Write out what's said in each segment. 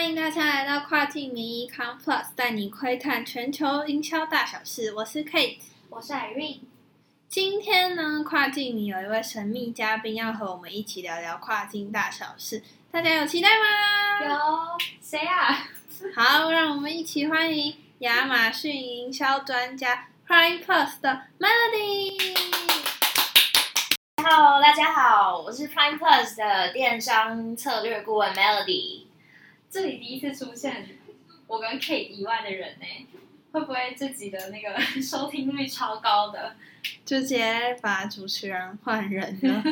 欢迎大家来到跨境名医 Com Plus，带你窥探全球营销大小事。我是 Kate，我是 Irene。今天呢，跨境名有一位神秘嘉宾要和我们一起聊聊跨境大小事，大家有期待吗？有谁啊？好，让我们一起欢迎亚马逊营销专家 Prime Plus 的 Melody。Hello，大家好，我是 Prime Plus 的电商策略顾问 Melody。这里第一次出现我跟 Kate 以外的人呢，会不会自己的那个 收听率超高的？就直接把主持人换人了。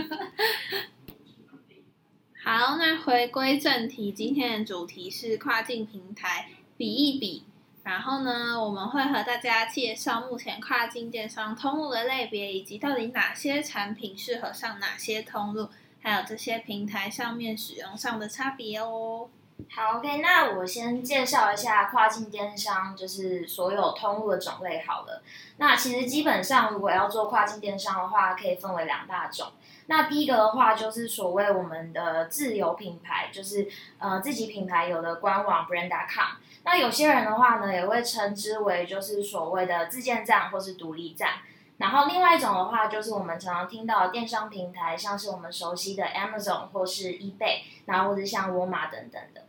好，那回归正题，今天的主题是跨境平台比一比。然后呢，我们会和大家介绍目前跨境电商通路的类别，以及到底哪些产品适合上哪些通路，还有这些平台上面使用上的差别哦。好，OK，那我先介绍一下跨境电商，就是所有通路的种类好了。那其实基本上，如果要做跨境电商的话，可以分为两大种。那第一个的话，就是所谓我们的自有品牌，就是呃自己品牌有的官网 brand.com。那有些人的话呢，也会称之为就是所谓的自建站或是独立站。然后另外一种的话，就是我们常常听到的电商平台，像是我们熟悉的 Amazon 或是 eBay，然后或者像沃尔玛等等的。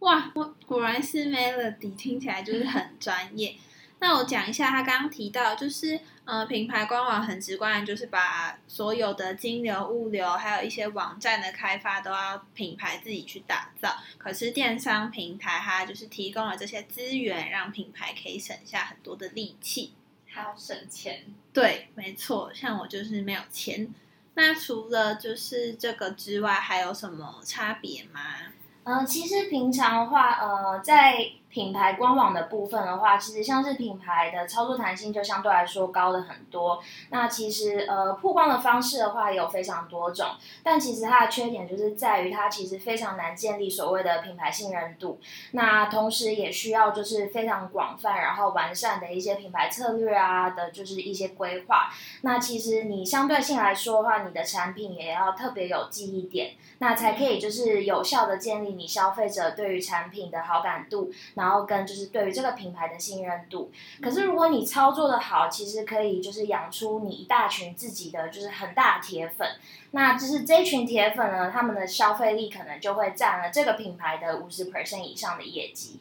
哇，我果然是 Melody，听起来就是很专业。那我讲一下，他刚刚提到，就是呃，品牌官网很直观，就是把所有的金流、物流，还有一些网站的开发都要品牌自己去打造。可是电商平台它就是提供了这些资源，让品牌可以省下很多的力气，还要省钱。对，没错，像我就是没有钱。那除了就是这个之外，还有什么差别吗？嗯、其实平常的话，呃，在品牌官网的部分的话，其实像是品牌的操作弹性就相对来说高了很多。那其实呃，曝光的方式的话有非常多种，但其实它的缺点就是在于它其实非常难建立所谓的品牌信任度。那同时也需要就是非常广泛然后完善的一些品牌策略啊的，就是一些规划。那其实你相对性来说的话，你的产品也要特别有记忆点，那才可以就是有效的建立你消费者对于产品的好感度。然后跟就是对于这个品牌的信任度，可是如果你操作的好，其实可以就是养出你一大群自己的就是很大的铁粉，那就是这群铁粉呢，他们的消费力可能就会占了这个品牌的五十 percent 以上的业绩。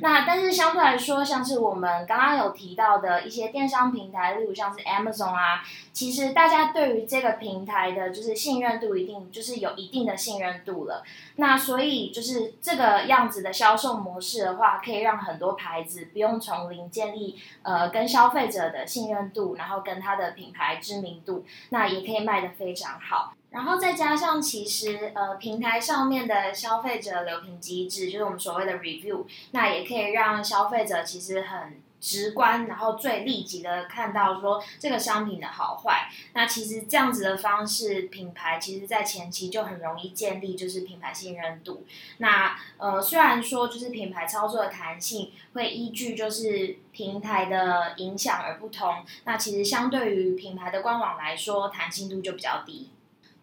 那但是相对来说，像是我们刚刚有提到的一些电商平台，例如像是 Amazon 啊，其实大家对于这个平台的就是信任度一定就是有一定的信任度了。那所以就是这个样子的销售模式的话，可以让很多牌子不用从零建立呃跟消费者的信任度，然后跟它的品牌知名度，那也可以卖得非常好。然后再加上，其实呃平台上面的消费者留评机制，就是我们所谓的 review，那也可以让消费者其实很直观，然后最立即的看到说这个商品的好坏。那其实这样子的方式，品牌其实在前期就很容易建立就是品牌信任度。那呃虽然说就是品牌操作的弹性会依据就是平台的影响而不同，那其实相对于品牌的官网来说，弹性度就比较低。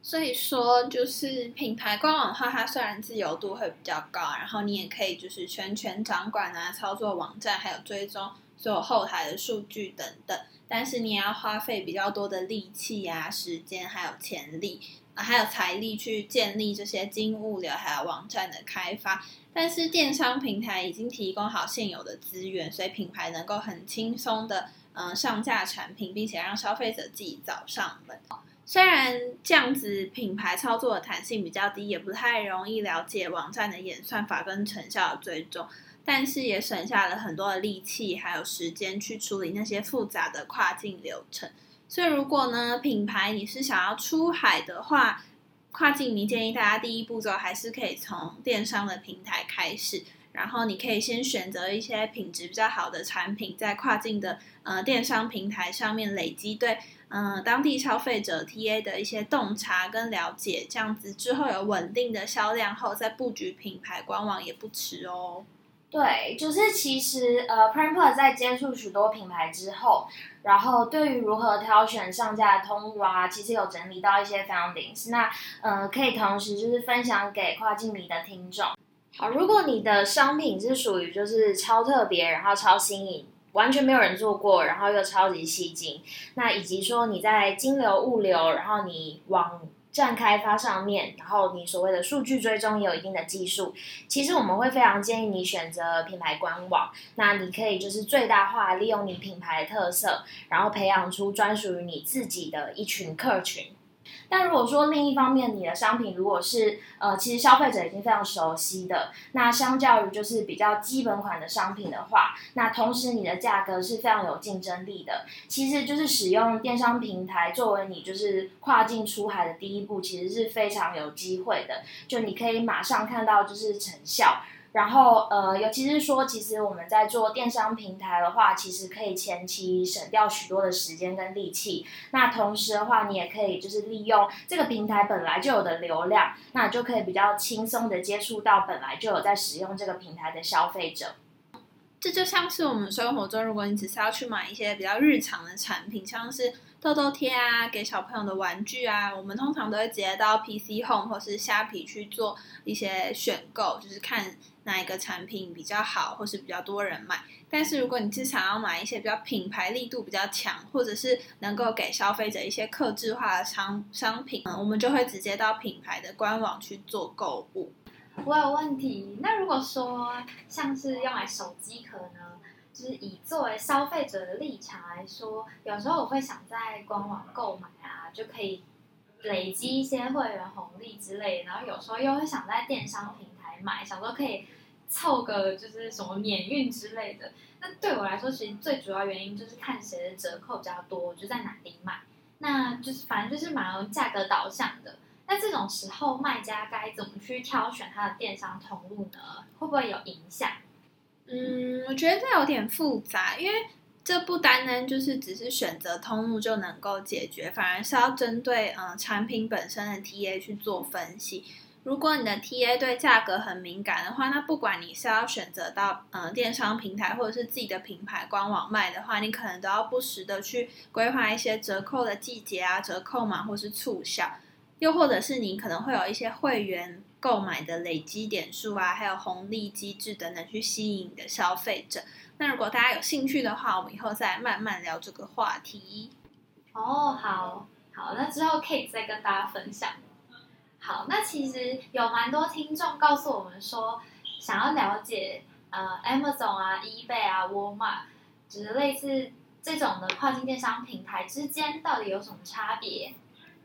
所以说，就是品牌官网的话，它虽然自由度会比较高，然后你也可以就是全权掌管啊，操作网站，还有追踪所有后台的数据等等，但是你也要花费比较多的力气啊、时间，还有潜力啊，还有财力去建立这些金物流还有网站的开发。但是电商平台已经提供好现有的资源，所以品牌能够很轻松的嗯、上架产品，并且让消费者自己找上门。虽然这样子品牌操作的弹性比较低，也不太容易了解网站的演算法跟成效的追踪，但是也省下了很多的力气还有时间去处理那些复杂的跨境流程。所以如果呢品牌你是想要出海的话，跨境你建议大家第一步骤还是可以从电商的平台开始。然后你可以先选择一些品质比较好的产品，在跨境的呃电商平台上面累积对嗯、呃、当地消费者 TA 的一些洞察跟了解，这样子之后有稳定的销量后，再布局品牌官网也不迟哦。对，就是其实呃，Prime Plus 在接触许多品牌之后，然后对于如何挑选上架的通路啊，其实有整理到一些 foundings，那呃可以同时就是分享给跨境迷的听众。好，如果你的商品是属于就是超特别，然后超新颖，完全没有人做过，然后又超级吸睛，那以及说你在金流、物流，然后你网站开发上面，然后你所谓的数据追踪也有一定的技术，其实我们会非常建议你选择品牌官网，那你可以就是最大化利用你品牌的特色，然后培养出专属于你自己的一群客群。但如果说另一方面，你的商品如果是呃，其实消费者已经非常熟悉的，那相较于就是比较基本款的商品的话，那同时你的价格是非常有竞争力的。其实就是使用电商平台作为你就是跨境出海的第一步，其实是非常有机会的。就你可以马上看到就是成效。然后，呃，尤其是说，其实我们在做电商平台的话，其实可以前期省掉许多的时间跟力气。那同时的话，你也可以就是利用这个平台本来就有的流量，那就可以比较轻松的接触到本来就有在使用这个平台的消费者。这就像是我们生活中，如果你只是要去买一些比较日常的产品，像是痘痘贴啊，给小朋友的玩具啊，我们通常都会直接到 PC Home 或是虾皮去做一些选购，就是看哪一个产品比较好，或是比较多人买。但是如果你是想要买一些比较品牌力度比较强，或者是能够给消费者一些克制化的商商品，我们就会直接到品牌的官网去做购物。我有问题。那如果说像是用来手机壳呢，就是以作为消费者的立场来说，有时候我会想在官网购买啊，就可以累积一些会员红利之类。然后有时候又会想在电商平台买，想说可以凑个就是什么免运之类的。那对我来说，其实最主要原因就是看谁的折扣比较多，就在哪里买。那就是反正就是蛮价格导向的。那这种时候，卖家该怎么去挑选他的电商通路呢？会不会有影响？嗯，我觉得这有点复杂，因为这不单单就是只是选择通路就能够解决，反而是要针对嗯产品本身的 TA 去做分析。如果你的 TA 对价格很敏感的话，那不管你是要选择到嗯电商平台或者是自己的品牌官网卖的话，你可能都要不时的去规划一些折扣的季节啊、折扣码或是促销。又或者是你可能会有一些会员购买的累积点数啊，还有红利机制等等，去吸引你的消费者。那如果大家有兴趣的话，我们以后再慢慢聊这个话题。哦，好，好，那之后可以再跟大家分享。好，那其实有蛮多听众告诉我们说，想要了解呃，Amazon 啊、eBay 啊、Walmart，就是类似这种的跨境电商平台之间到底有什么差别？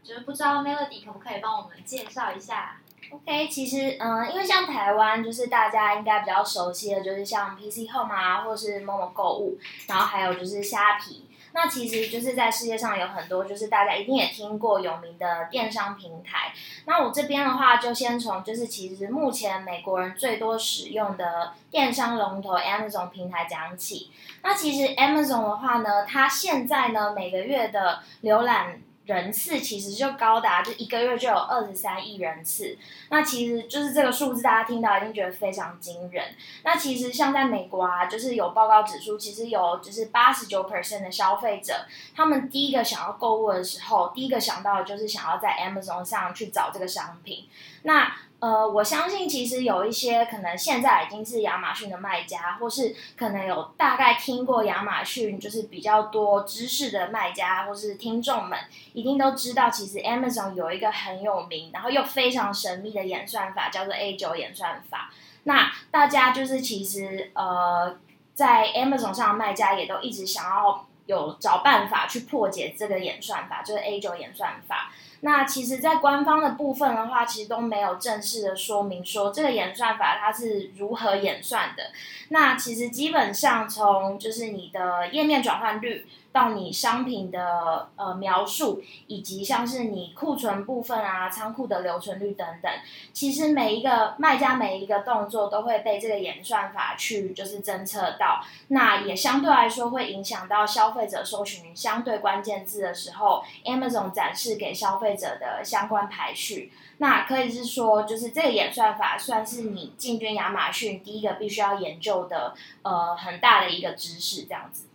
就是不知道 Melody 可不可以帮我们介绍一下？OK，其实嗯，因为像台湾，就是大家应该比较熟悉的，就是像 PC Home 啊，或是 Momo 购物，然后还有就是虾皮。那其实就是在世界上有很多，就是大家一定也听过有名的电商平台。那我这边的话，就先从就是其实目前美国人最多使用的电商龙头 Amazon 平台讲起。那其实 Amazon 的话呢，它现在呢每个月的浏览人次其实就高达，就一个月就有二十三亿人次。那其实就是这个数字，大家听到一定觉得非常惊人。那其实像在美国啊，就是有报告指出，其实有就是八十九 percent 的消费者，他们第一个想要购物的时候，第一个想到的就是想要在 Amazon 上去找这个商品。那呃，我相信其实有一些可能现在已经是亚马逊的卖家，或是可能有大概听过亚马逊就是比较多知识的卖家，或是听众们一定都知道，其实 Amazon 有一个很有名，然后又非常神秘的演算法，叫做 A 九演算法。那大家就是其实呃，在 Amazon 上的卖家也都一直想要有找办法去破解这个演算法，就是 A 九演算法。那其实，在官方的部分的话，其实都没有正式的说明说这个演算法它是如何演算的。那其实基本上从就是你的页面转换率。到你商品的呃描述，以及像是你库存部分啊、仓库的留存率等等，其实每一个卖家每一个动作都会被这个演算法去就是侦测到，那也相对来说会影响到消费者搜寻相对关键字的时候，Amazon 展示给消费者的相关排序。那可以是说，就是这个演算法算是你进军亚马逊第一个必须要研究的呃很大的一个知识，这样子。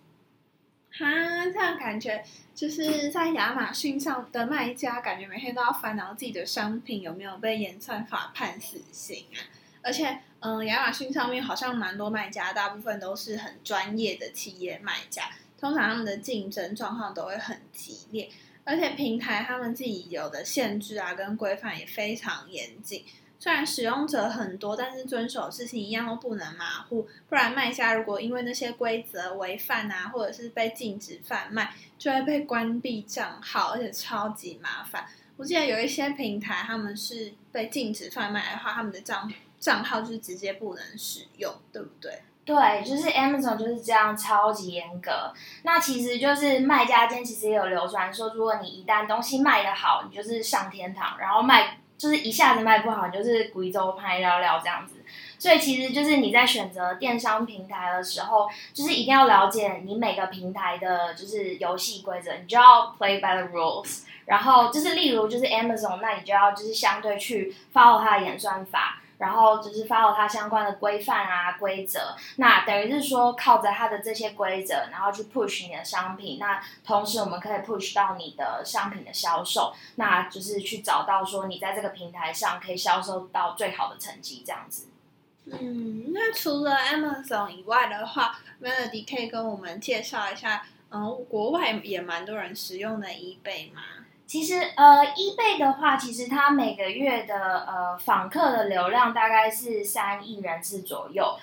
哈，这样感觉就是在亚马逊上的卖家，感觉每天都要烦恼自己的商品有没有被演算法判死刑啊。而且，嗯，亚马逊上面好像蛮多卖家，大部分都是很专业的企业卖家，通常他们的竞争状况都会很激烈，而且平台他们自己有的限制啊跟规范也非常严谨。虽然使用者很多，但是遵守事情一样都不能马虎，不然卖家如果因为那些规则违反啊，或者是被禁止贩卖，就会被关闭账号，而且超级麻烦。我记得有一些平台，他们是被禁止贩卖的话，他们的账账号就是直接不能使用，对不对？对，就是 Amazon 就是这样，超级严格。那其实就是卖家间其实也有流传说，如果你一旦东西卖得好，你就是上天堂；然后卖就是一下子卖不好，你就是贵州拍料料这样子。所以其实就是你在选择电商平台的时候，就是一定要了解你每个平台的就是游戏规则，你就要 play by the rules。然后就是例如就是 Amazon，那你就要就是相对去 follow 它的演算法，然后就是 follow 它相关的规范啊规则。那等于是说靠着它的这些规则，然后去 push 你的商品。那同时我们可以 push 到你的商品的销售，那就是去找到说你在这个平台上可以销售到最好的成绩这样子。嗯，那除了 Amazon 以外的话，Melody 可以跟我们介绍一下，嗯，国外也蛮多人使用的 eBay 吗？其实，呃，eBay 的话，其实它每个月的呃访客的流量大概是三亿人次左右。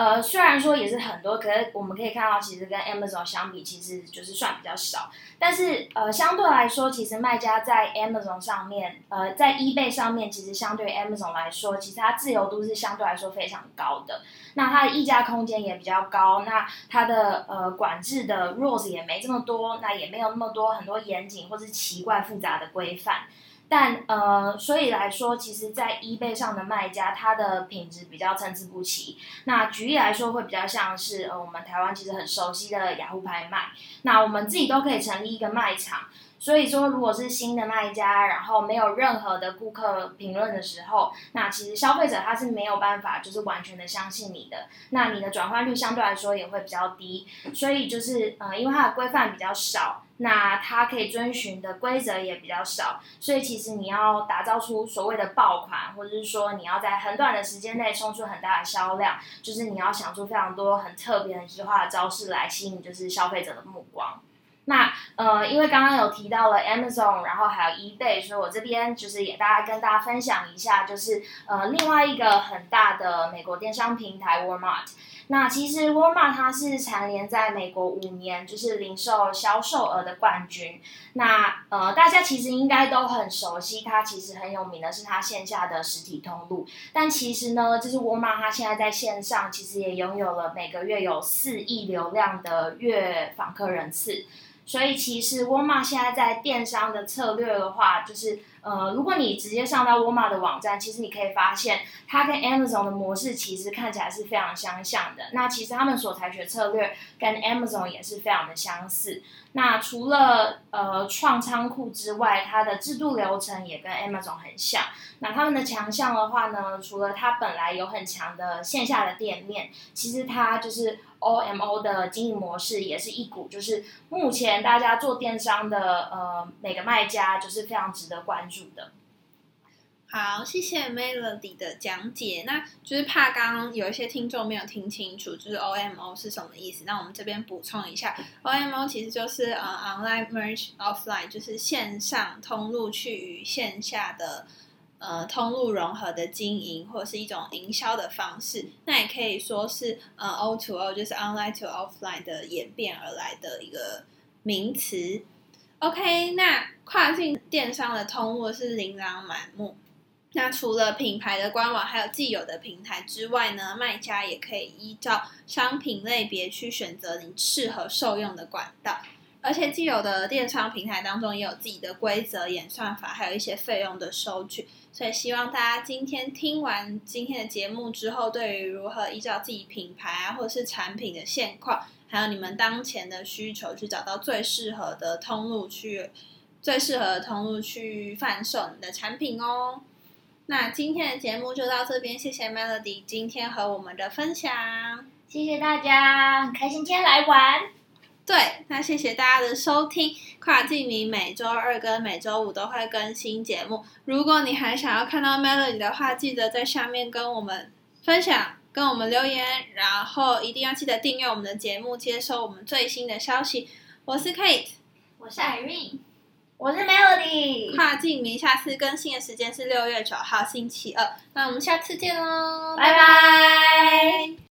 呃，虽然说也是很多，可是我们可以看到，其实跟 Amazon 相比，其实就是算比较少。但是，呃，相对来说，其实卖家在 Amazon 上面，呃，在 eBay 上面，其实相对 Amazon 来说，其实它自由度是相对来说非常高的。那它的溢价空间也比较高，那它的呃管制的 rules 也没这么多，那也没有那么多很多严谨或是奇怪复杂的规范。但呃，所以来说，其实，在 eBay 上的卖家，它的品质比较参差不齐。那举例来说，会比较像是呃，我们台湾其实很熟悉的雅虎拍卖。那我们自己都可以成立一个卖场。所以说，如果是新的卖家，然后没有任何的顾客评论的时候，那其实消费者他是没有办法就是完全的相信你的。那你的转换率相对来说也会比较低。所以就是呃，因为它的规范比较少。那它可以遵循的规则也比较少，所以其实你要打造出所谓的爆款，或者是说你要在很短的时间内冲出很大的销量，就是你要想出非常多很特别、很奇化的招式来吸引就是消费者的目光。那呃，因为刚刚有提到了 Amazon，然后还有 eBay，所以我这边就是也大家跟大家分享一下，就是呃另外一个很大的美国电商平台 Walmart。那其实沃尔玛它是蝉联在美国五年就是零售销售额的冠军。那呃，大家其实应该都很熟悉，它其实很有名的是它线下的实体通路。但其实呢，就是沃尔玛它现在在线上其实也拥有了每个月有四亿流量的月访客人次。所以其实沃尔玛现在在电商的策略的话，就是呃，如果你直接上到沃尔玛的网站，其实你可以发现它跟 Amazon 的模式其实看起来是非常相像的。那其实他们所采取的策略跟 Amazon 也是非常的相似。那除了呃创仓库之外，它的制度流程也跟 Amazon 很像。那他们的强项的话呢，除了它本来有很强的线下的店面，其实它就是 OMO 的经营模式也是一股，就是目前大家做电商的呃每个卖家就是非常值得关注的。好，谢谢 Melody 的讲解。那就是怕刚刚有一些听众没有听清楚，就是 OMO 是什么意思。那我们这边补充一下，OMO 其实就是呃 Online Merge Offline，就是线上通路去与线下的呃通路融合的经营，或是一种营销的方式。那也可以说是呃 O to O，就是 Online to Offline 的演变而来的一个名词。OK，那跨境电商的通路是琳琅满目。那除了品牌的官网，还有既有的平台之外呢，卖家也可以依照商品类别去选择你适合受用的管道。而且既有的电商平台当中也有自己的规则、演算法，还有一些费用的收据。所以希望大家今天听完今天的节目之后，对于如何依照自己品牌啊，或者是产品的现况，还有你们当前的需求，去找到最适合的通路去，最适合的通路去贩售你的产品哦。那今天的节目就到这边，谢谢 Melody 今天和我们的分享，谢谢大家，很开心今天来玩。对，那谢谢大家的收听，跨境名每周二跟每周五都会更新节目。如果你还想要看到 Melody 的话，记得在下面跟我们分享，跟我们留言，然后一定要记得订阅我们的节目，接收我们最新的消息。我是 Kate，我是 Irene，我是 Melody，跨境名下次更新的时间是六月九号星期二，那我们下次见喽，拜拜。